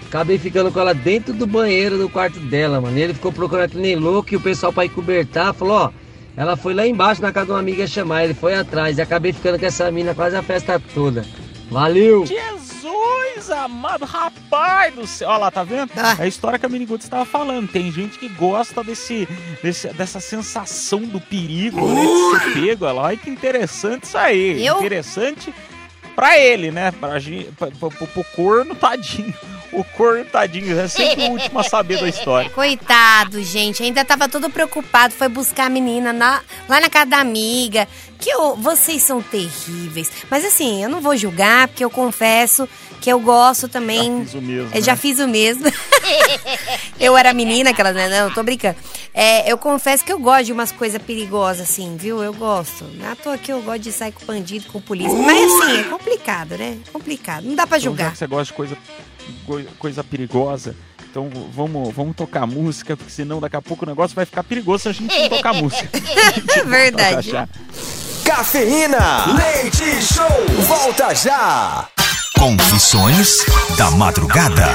Acabei ficando com ela dentro do banheiro do quarto dela, mano. E ele ficou procurando que nem louco e o pessoal pra ir cobertar falou, ó, ela foi lá embaixo na casa de uma amiga chamar, ele foi atrás e acabei ficando com essa mina quase a festa toda. Valeu! Jesus amado, rapaz do céu. Olha lá, tá vendo? É a história que a Miniguts estava falando. Tem gente que gosta desse, desse- dessa sensação do perigo, né? De ser pego. Olha lá, Olha que interessante isso aí. Eu- Interessante pra ele, né? Pra, gente, pra, pra, pro, pro corno, tadinho. O corno, tadinho. É sempre o último a saber da história. Coitado, gente. Ainda tava todo preocupado. Foi buscar a menina na- lá na casa da amiga. Que eu- vocês são terríveis. Mas assim, eu não vou julgar, porque eu confesso que eu gosto também. Fiz o mesmo. Eu já né? fiz o mesmo. eu era menina, aquela, né? Não, tô brincando. É, eu confesso que eu gosto de umas coisas perigosas, assim, viu? Eu gosto. Não é toa que eu gosto de sair com bandido, com polícia. Mas assim, é complicado, né? Complicado. Não dá pra Então, já julgar. que você gosta de coisa, coi- coisa perigosa, então vamos, vamos tocar música, porque senão daqui a pouco o negócio vai ficar perigoso se a gente não tocar música. Verdade. Cafeína, leite show, volta já. Confissões da Madrugada.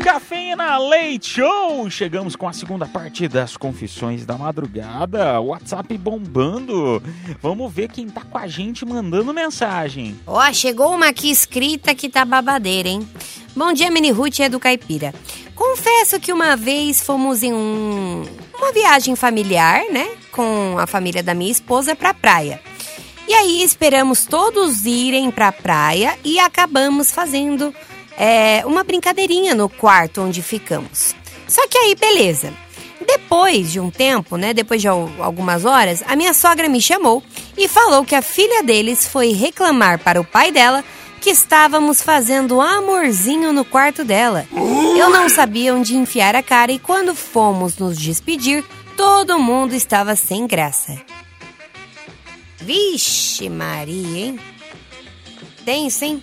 Cafeína Leite Show! Chegamos com a segunda parte das confissões da madrugada. WhatsApp bombando. Vamos ver quem tá com a gente mandando mensagem. Ó, chegou uma aqui escrita que tá babadeira, hein? Bom dia, Mini Ruth e Edu Caipira. Confesso que uma vez fomos em um, uma viagem familiar, né? Com a família da minha esposa pra praia. E aí esperamos todos irem pra praia e acabamos fazendo é, uma brincadeirinha no quarto onde ficamos. Só que aí, beleza. Depois de um tempo, né, depois de al- algumas horas, a minha sogra me chamou e falou que a filha deles foi reclamar para o pai dela que estávamos fazendo amorzinho no quarto dela. Eu não sabia onde enfiar a cara e quando fomos nos despedir, todo mundo estava sem graça. Vixe Maria, hein? Tenso, hein?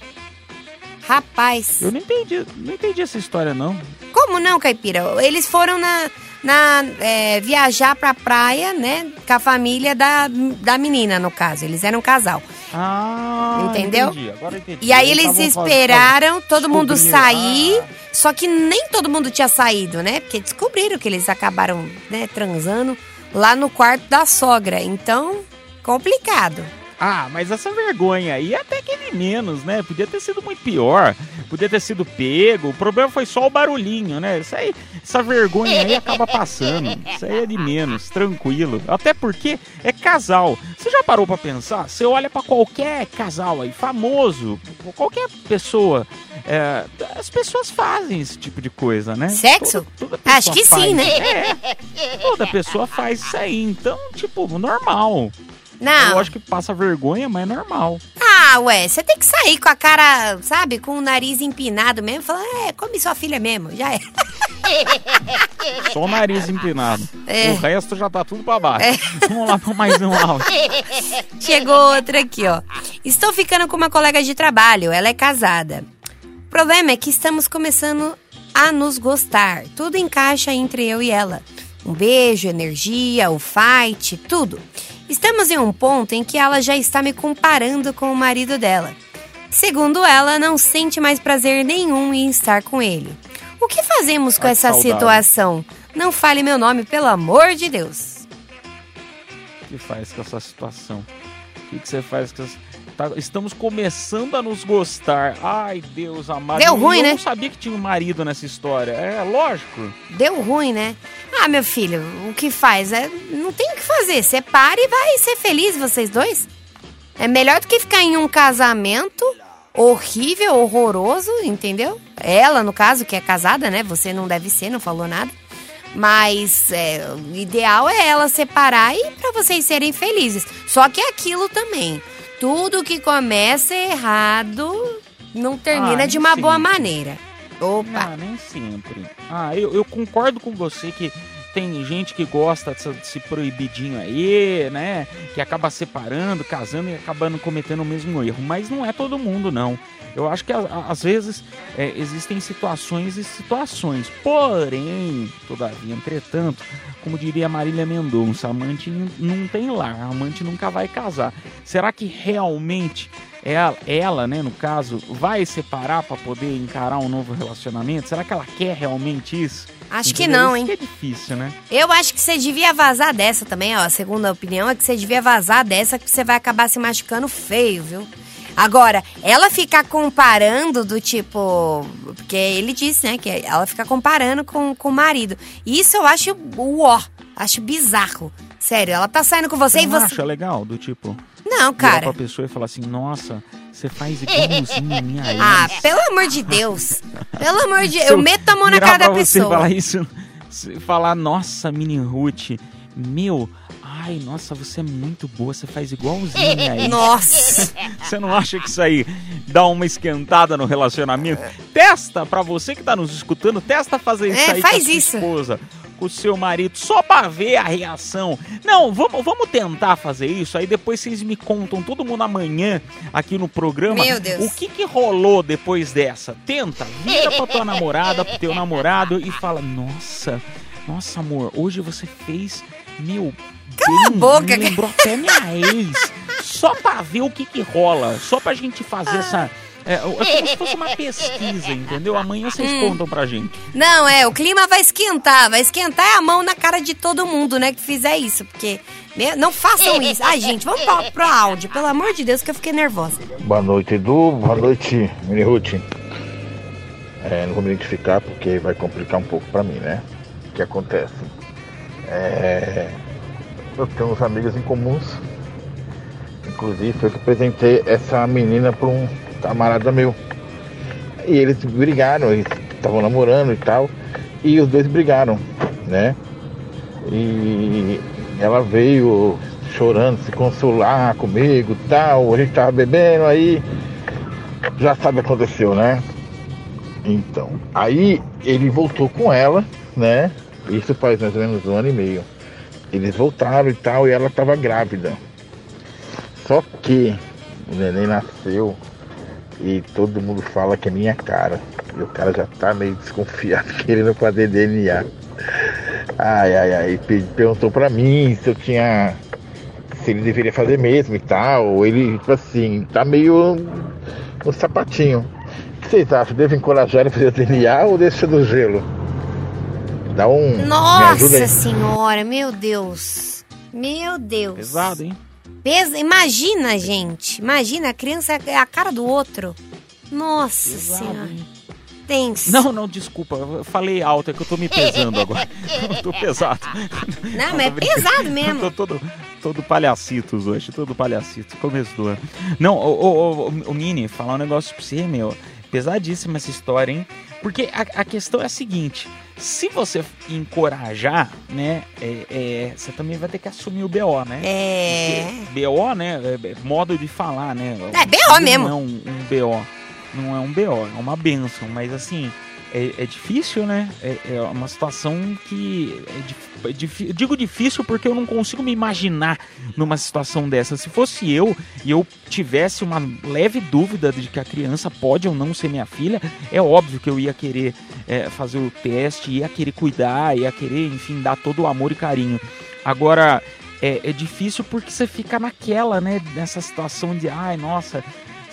Rapaz. Eu não entendi, não entendi essa história, não. Como não, Caipira? Eles foram na, na é, viajar pra praia, né? Com a família da, da menina, no caso. Eles eram um casal. Ah, Entendeu? entendi, agora entendi. E aí Eles eles esperaram todo mundo sair, só que nem todo mundo tinha saído, né? Porque descobriram que eles acabaram, né, transando lá no quarto da sogra. Então, complicado. Ah, mas essa vergonha aí até que de menos, né? Podia ter sido muito pior. Podia ter sido pego. O problema foi só o barulhinho, né? Isso aí, essa vergonha aí acaba passando. Isso aí é de menos, tranquilo. Até porque é casal. Você já parou pra pensar? Você olha pra qualquer casal aí, famoso, qualquer pessoa. é, as pessoas fazem esse tipo de coisa, né? Sexo? Toda- toda Acho que faz. sim, né? É, toda pessoa faz isso aí. Então, tipo, normal. Não. Lógico que passa vergonha, mas é normal. Ah, ué, você tem que sair com a cara, sabe, com o nariz empinado mesmo, falando, é, come sua filha mesmo, já é. Só o nariz empinado. É. O resto já tá tudo pra baixo. É. Vamos lá pra mais um áudio. Chegou outra aqui, ó. Estou ficando com uma colega de trabalho, ela é casada. O problema é que estamos começando a nos gostar. Tudo encaixa entre eu e ela. Um beijo, energia, o fight, tudo. Estamos em um ponto em que ela já está me comparando com o marido dela. Segundo ela, não sente mais prazer nenhum em estar com ele. O que fazemos com Ai, essa saudável. situação? Não fale meu nome, pelo amor de Deus. O que faz com essa situação? O que, que você faz com essa... Tá- estamos começando a nos gostar. Ai, Deus amado. Deu ruim, eu né? não sabia que tinha um marido nessa história. É, lógico. Deu ruim, né? Ah, meu filho, o que faz? É, não tem o que fazer. Separe e vai ser feliz vocês dois. É melhor do que ficar em um casamento horrível, horroroso, entendeu? Ela, no caso, que é casada, né? Você não deve ser, não falou nada. Mas é, o ideal é ela separar e pra vocês serem felizes. Só que é aquilo também. Tudo que começa errado não termina Ah, de uma boa sempre. maneira. Opa! Ah, nem sempre. Ah, eu, eu concordo com você que tem gente que gosta desse, desse proibidinho aí, né? Que acaba separando, casando e acabando cometendo o mesmo erro. Mas não é todo mundo, não. Eu acho que a- a- às vezes é, existem situações e situações. Porém, todavia, entretanto, como diria Marília Mendonça, amante não tem lar, amante nunca vai casar. Será que realmente ela, ela, né, no caso, vai separar para poder encarar um novo relacionamento? Será que ela quer realmente isso? Acho que não, Isso hein? que é difícil, né? Eu acho que você devia vazar dessa também, ó. A segunda opinião é que você devia vazar dessa que você vai acabar se machucando feio, viu? Agora, ela ficar comparando do tipo. Porque ele disse, né? Que ela fica comparando com, com o marido. Isso eu acho o ó. Acho bizarro. Sério, ela tá saindo com você, Você e você. acha legal? Do tipo, Não, virar cara. pra pessoa e falar assim, nossa, você faz igualzinho minha ex. Ah, pelo amor de Deus. Pelo amor de Se Eu meto a mão na virar cara da pra você pessoa. falar isso, falar, nossa, mini Ruth, meu, ai, nossa, você é muito boa, você faz igualzinho a minha ex. Nossa. Você não acha que isso aí dá uma esquentada no relacionamento? Testa, pra você que tá nos escutando, testa fazer isso É, aí faz com a sua isso. esposa, com o seu marido, só pra ver a reação. Não, vamos, vamos tentar fazer isso, aí depois vocês me contam, todo mundo amanhã aqui no programa, Meu Deus. o que que rolou depois dessa. Tenta, vira pra tua namorada, pro teu namorado e fala, nossa, nossa amor, hoje você fez, meu... Cala a bem, boca, me cara. lembrou até minha ex. Só pra ver o que que rola. Só pra gente fazer essa, É, é como se fosse uma pesquisa, entendeu? Amanhã vocês Hum. contam pra gente. Não, é, o clima vai esquentar. Vai esquentar a mão na cara de todo mundo, né, que fizer isso. Porque né, não façam isso. Ai, gente, vamos pro, pro áudio. Pelo amor de Deus, que eu fiquei nervosa. Boa noite, Edu. Boa noite, Mini Ruth. É, não vou me identificar porque vai complicar um pouco pra mim, né? O que acontece? É, eu tenho uns amigos em comuns. Inclusive, foi que apresentei essa menina pra um camarada meu. E eles brigaram, eles estavam namorando e tal. E os dois brigaram, né? E ela veio chorando, se consolar comigo tal. A gente tava bebendo, aí já sabe o que aconteceu, né? Então, aí ele voltou com ela, né? Isso faz mais ou menos um ano e meio. Eles voltaram e tal, e ela tava grávida. Só que o neném nasceu e todo mundo fala que é minha cara. E o cara já tá meio desconfiado, querendo fazer DNA. Ai, ai, ai. Pe- Perguntou pra mim se eu tinha. Se ele deveria fazer mesmo e tal. Ele, tipo assim, tá meio no sapatinho. O que vocês acham? Devo encorajar ele a fazer DNA ou deixa do gelo? Dá um. me. Nossa senhora, meu Deus. Meu Deus. Pesado, hein? Pesa, imagina, gente. Imagina, a criança é a cara do outro. Nossa Pesado, senhora. hein? Tenso. Não, não, desculpa. Eu falei alto, é que eu tô me pesando agora. Eu tô pesado. Não, mas é pesado mesmo. Eu tô todo, todo palhacitos hoje, todo palhacito. Começo do ano. Não, ô, ô, ô, ô, ô, Mini, falar um negócio pra você, meu. Pesadíssima essa história, hein? Porque a, a questão é a seguinte: se você encorajar, né, é, é, você também vai ter que assumir o BO, né? É. Porque BO, né? é modo de falar, né? É, BO mesmo. Não é um, um BO. Não é um BO, é uma benção. Mas assim, é, é difícil, né? É, é uma situação que. É é digo difícil porque eu não consigo me imaginar numa situação dessa. Se fosse eu e eu tivesse uma leve dúvida de que a criança pode ou não ser minha filha, é óbvio que eu ia querer é, fazer o teste, ia querer cuidar, ia querer, enfim, dar todo o amor e carinho. Agora, é, é difícil porque você fica naquela, né? Nessa situação de, ai, nossa,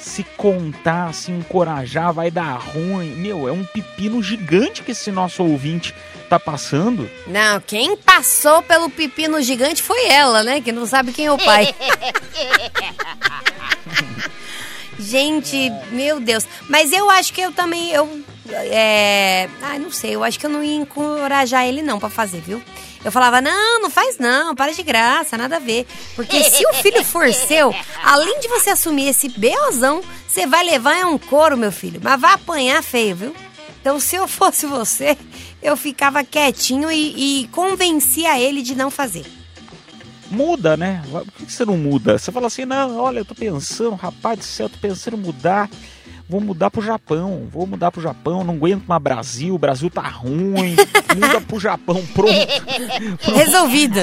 se contar, se encorajar, vai dar ruim. Meu, é um pepino gigante que esse nosso ouvinte tá passando. Não, quem passou pelo pepino gigante foi ela, né? Que não sabe quem é o pai. Gente, meu Deus. Mas eu acho que eu também, eu, é... Ai, não sei, eu acho que eu não ia encorajar ele não pra fazer, viu? Eu falava, não, não faz não, para de graça, nada a ver. Porque se o filho for seu, além de você assumir esse beozão, você vai levar é um couro, meu filho. Mas vai apanhar feio, viu? Então, se eu fosse você, eu ficava quietinho e, e convencia ele de não fazer. Muda, né? Por que você não muda? Você fala assim, não, olha, eu tô pensando, rapaz do céu, eu tô pensando em mudar. Vou mudar pro Japão, vou mudar pro Japão, não aguento mais Brasil, o Brasil tá ruim, muda pro Japão, pronto.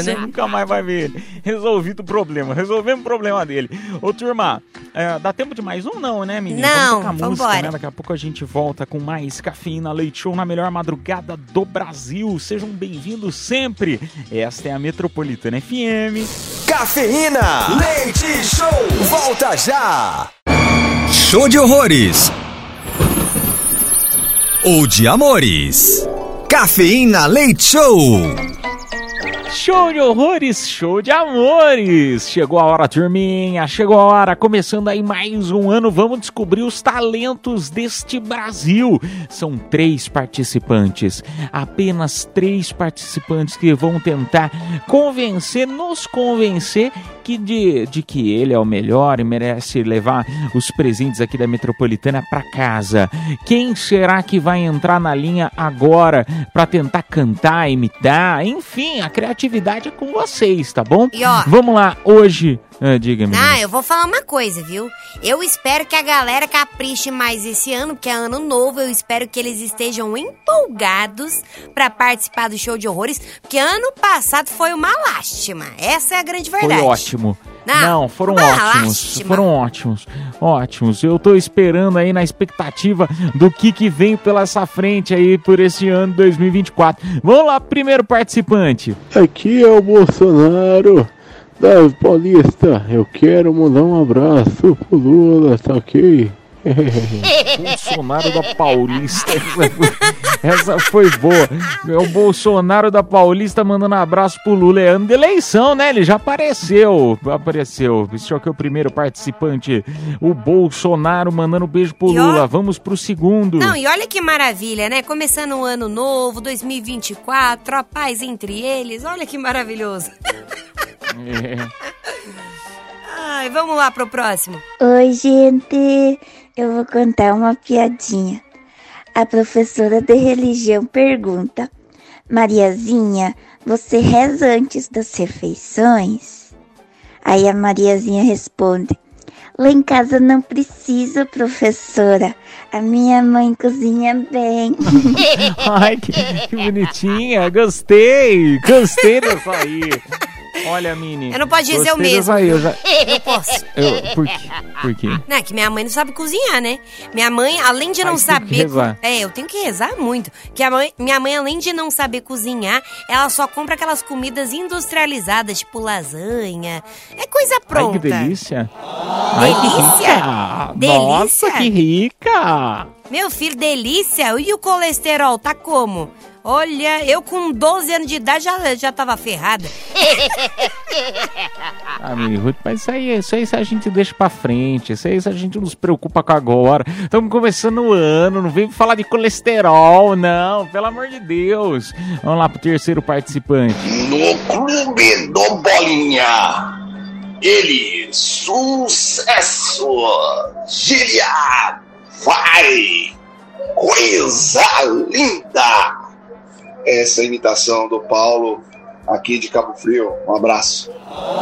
Você né? nunca mais vai ver ele. Resolvido o problema, resolvemos o problema dele. Ô, turma, é, dá tempo de mais um não, né, menina? Não, vamos tocar música, vambora. né? Daqui a pouco a gente volta com mais Cafeína Leite Show na melhor madrugada do Brasil. Sejam bem-vindos sempre. Esta é a Metropolitana FM. Cafeína, leite show, volta já. Show de horrores. Ou de amores. Cafeína Leite Show. Show de horrores, show de amores! Chegou a hora, turminha, chegou a hora. Começando aí mais um ano, vamos descobrir os talentos deste Brasil. São três participantes, apenas três participantes que vão tentar convencer, nos convencer que de, de que ele é o melhor e merece levar os presentes aqui da Metropolitana para casa. Quem será que vai entrar na linha agora para tentar cantar, imitar? Enfim, a criatividade é com vocês, tá bom? E ó- Vamos lá, hoje. Ah, diga, me Ah, eu vou falar uma coisa, viu? Eu espero que a galera capriche mais esse ano, porque é ano novo. Eu espero que eles estejam empolgados pra participar do show de horrores, porque ano passado foi uma lástima. Essa é a grande Foi verdade. ótimo. Não, Não, foram uma ótimos. lástima. Foram ótimos. Ótimos. Eu tô esperando aí na expectativa do que que vem pela essa frente aí por esse ano 2024. Vamos lá, primeiro participante. Aqui é o Bolsonaro da Paulista. Eu quero mandar um abraço pro Lula, tá ok? Bolsonaro da Paulista. Essa foi, boa. É o Bolsonaro da Paulista mandando um abraço pro Lula. É ano de eleição, né? Ele já apareceu. Apareceu. Esse aqui é o primeiro participante. O Bolsonaro mandando um beijo pro E ó- Lula. Vamos pro segundo. Não, e olha que maravilha, né? Começando um ano novo, 2024, a paz entre eles. Olha que maravilhoso. É. Ai, vamos lá pro próximo. Oi, gente. Eu vou contar uma piadinha. A professora de religião pergunta: Mariazinha, você reza antes das refeições? Aí a Mariazinha responde: Lá em casa não preciso, professora. A minha mãe cozinha bem. Ai, que, que bonitinha. Gostei. Gostei dessa aí. Olha, Mini. Eu não posso dizer o mesmo. aí, eu já... Eu posso. Eu, por quê? Por quê? Não, é que minha mãe não sabe cozinhar, né? Minha mãe, além de não Mas tem que saber. rezar. É, eu tenho que rezar muito. Que a mãe, minha mãe, além de não saber cozinhar, ela só compra aquelas comidas industrializadas, tipo lasanha. É coisa pronta. Ai, que delícia. Ai. Delícia? Nossa, que rica. Meu filho, delícia. E o colesterol, tá como? Olha, eu com 12 anos de idade já, já tava ferrada. Ah, Mini Ruth, mas isso aí, isso aí a gente deixa pra frente. Isso aí a gente não se preocupa com agora. Estamos começando o ano, não vem falar de colesterol, não. Pelo amor de Deus. Vamos lá pro terceiro participante. No clube do Bolinha, ele, sucesso, Gíria, vai, coisa linda. Essa imitação do Paulo aqui de Cabo Frio. Um abraço.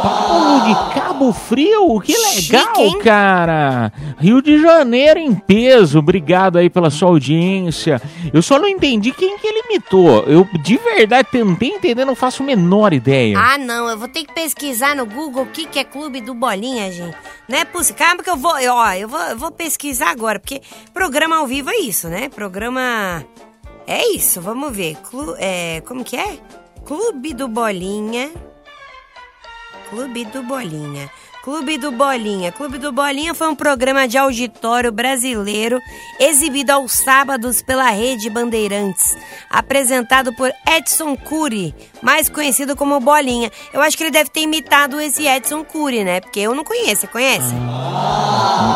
Paulo de Cabo Frio, que legal, Chique, cara. Rio de Janeiro em peso. Obrigado aí pela sua audiência. Eu só não entendi quem que ele imitou. Eu de verdade tentei entender, não faço a menor ideia. Ah, não, eu vou ter que pesquisar no Google o que, que é Clube do Bolinha, gente. Não é possível. Calma que eu vou, eu, ó, eu vou, eu vou pesquisar agora, porque programa ao vivo é isso, né? Programa... É isso, vamos ver. Clu, é, como que é? Clube do Bolinha. Clube do Bolinha. Clube do Bolinha. Clube do Bolinha foi um programa de auditório brasileiro exibido aos sábados pela Rede Bandeirantes, apresentado por Edson Cury, mais conhecido como Bolinha. Eu acho que ele deve ter imitado esse Edson Cury, né? Porque eu não conheço, você conhece?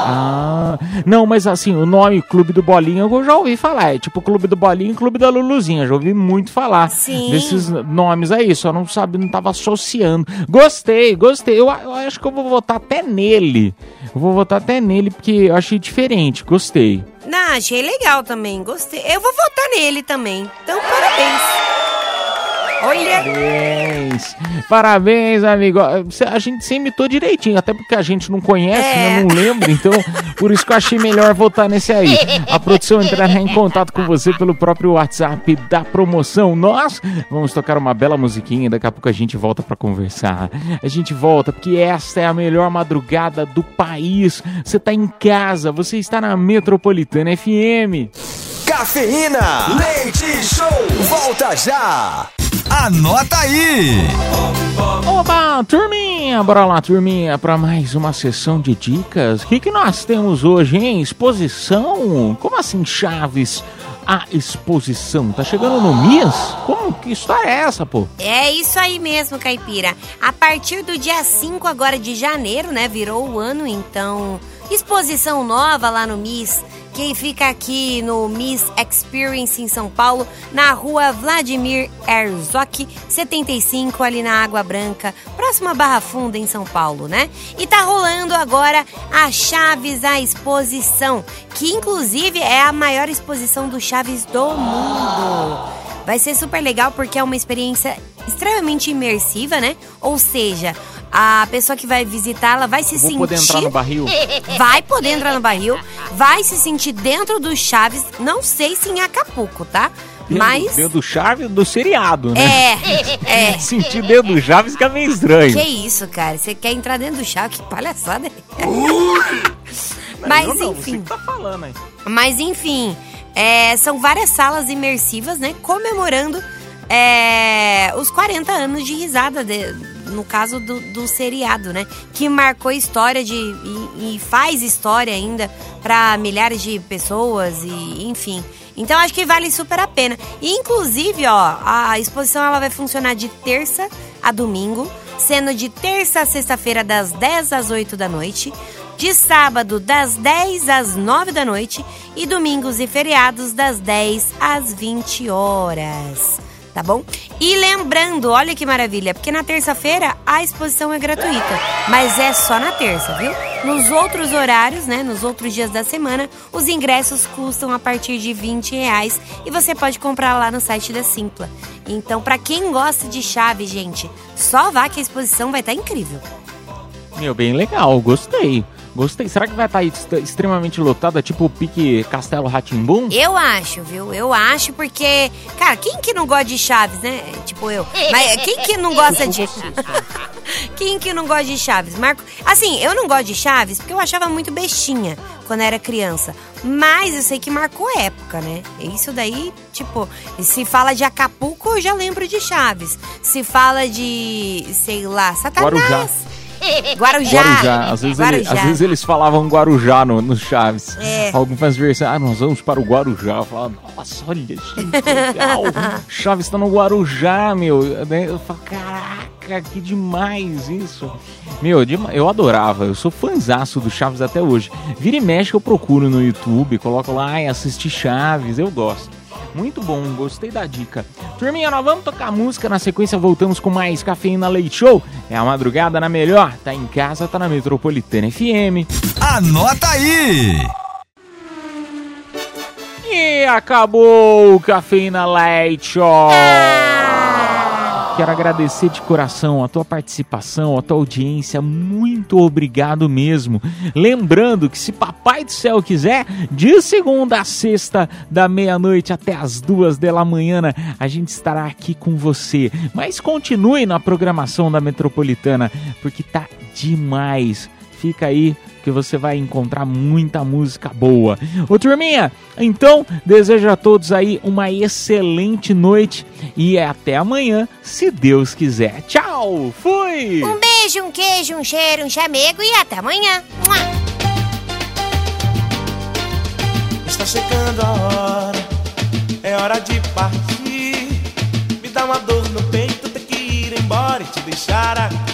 Ah, não, mas assim, o nome Clube do Bolinha eu já ouvi falar. É tipo Clube do Bolinha e Clube da Luluzinha. Já ouvi muito falar Sim. desses nomes aí, só não sabe, não tava associando. Gostei, gostei. Eu, eu acho que eu vou votar até nele. Eu vou votar até nele porque eu achei diferente. Gostei. Não, achei legal também, gostei. Eu vou votar nele também. Então, parabéns. Olha. Parabéns. Parabéns, amigo. A gente se imitou direitinho, até porque a gente não conhece, né? Não lembra, então por isso que eu achei melhor votar nesse aí. A produção entrará em contato com você pelo próprio WhatsApp da promoção. Nós vamos tocar uma bela musiquinha, daqui a pouco a gente volta pra conversar. A gente volta porque esta é a melhor madrugada do país. Você tá em casa, você está na Metropolitana FM. Cafeína, leite show, volta já. Anota aí! Oba, turminha! Bora lá, turminha, para mais uma sessão de dicas. O que, que nós temos hoje, hein? Exposição? Como assim, Chaves? A exposição. Tá chegando no MIS? Como que história é essa, pô? É isso aí mesmo, Caipira. A partir do dia 5 agora de janeiro, né? Virou o ano, então. Exposição nova lá no Miss. Quem fica aqui no Miss Experience em São Paulo, na rua Vladimir Herzog, 75, ali na Água Branca, próxima Barra Funda, em São Paulo, né? E tá rolando agora a Chaves à Exposição, que inclusive é a maior exposição do Chaves do mundo. Vai ser super legal porque é uma experiência extremamente imersiva, né? Ou seja, a pessoa que vai visitá-la vai se Vou sentir. poder entrar no barril? Vai poder entrar no barril, vai se sentir dentro do Chaves, não sei se em Acapulco, tá? Mas. Dentro do Chaves do seriado, né? É, é. Sentir dentro do Chaves fica meio estranho. Que isso, cara? Você quer entrar dentro do Chaves? Que palhaçada. Mas eu não, enfim. Que tá falando aí. Mas enfim, é, são várias salas imersivas, né? Comemorando é, os 40 anos de risada de- no caso do, do seriado, né? Que marcou história de. E, e faz história ainda para milhares de pessoas e enfim. Então acho que vale super a pena. E inclusive, ó, a exposição ela vai funcionar de terça a domingo, sendo de terça a sexta-feira das 10 às 8 da noite, de sábado das 10 às 9 da noite e domingos e feriados das 10 às 20 horas tá bom? E lembrando, olha que maravilha, porque na terça-feira a exposição é gratuita, mas é só na terça, viu? Nos outros horários, né, nos outros dias da semana, os ingressos custam a partir de 20 reais e você pode comprar lá no site da Simpla. Então, para quem gosta de chave, gente, só vá que a exposição vai estar tá incrível. Meu, bem legal, gostei. Gostei. Será que vai estar tá extremamente lotada, tipo o pique Castelo Ratimbum? Eu acho, viu? Eu acho porque, cara, quem que não gosta de Chaves, né? Tipo eu. Mas quem que não gosta de Quem que não gosta de Chaves? Marco, assim, eu não gosto de Chaves porque eu achava muito bestinha quando era criança. Mas eu sei que marcou época, né? Isso daí, tipo, se fala de Acapulco, eu já lembro de Chaves. Se fala de, sei lá, Satanás. Guarujá. Guarujá. Guarujá. Às vezes, Guarujá. Ele, às vezes eles falavam Guarujá no, no Chaves. É. Algumas versões, ah, nós vamos para o Guarujá. Eu falava, nossa, olha, gente, legal. Chaves está no Guarujá, meu. Eu falo, caraca, que demais isso. Meu, eu adorava, eu sou fãzaço do Chaves até hoje. Vira e mexe eu procuro no YouTube, coloco lá e assisti Chaves, eu gosto. Muito bom, gostei da dica. Turminha, nós vamos tocar música. Na sequência, voltamos com mais Cafeína Leite Show. É a madrugada na melhor. Tá em casa, tá na Metropolitana FM. Anota aí! E acabou o Cafeína Leite Show. Quero agradecer de coração a tua participação, a tua audiência. Muito obrigado mesmo. Lembrando que se Papai do Céu quiser, de segunda a sexta, da meia-noite até as duas da manhã, a gente estará aqui com você. Mas continue na programação da Metropolitana, porque tá demais. Fica aí que você vai encontrar muita música boa. Ô turminha, então desejo a todos aí uma excelente noite e até amanhã, se Deus quiser. Tchau, fui! Um beijo, um queijo, um cheiro, um chamego e até amanhã. Mua. Está chegando a hora, é hora de partir. Me dá uma dor no peito, ter que ir embora e te deixar aqui.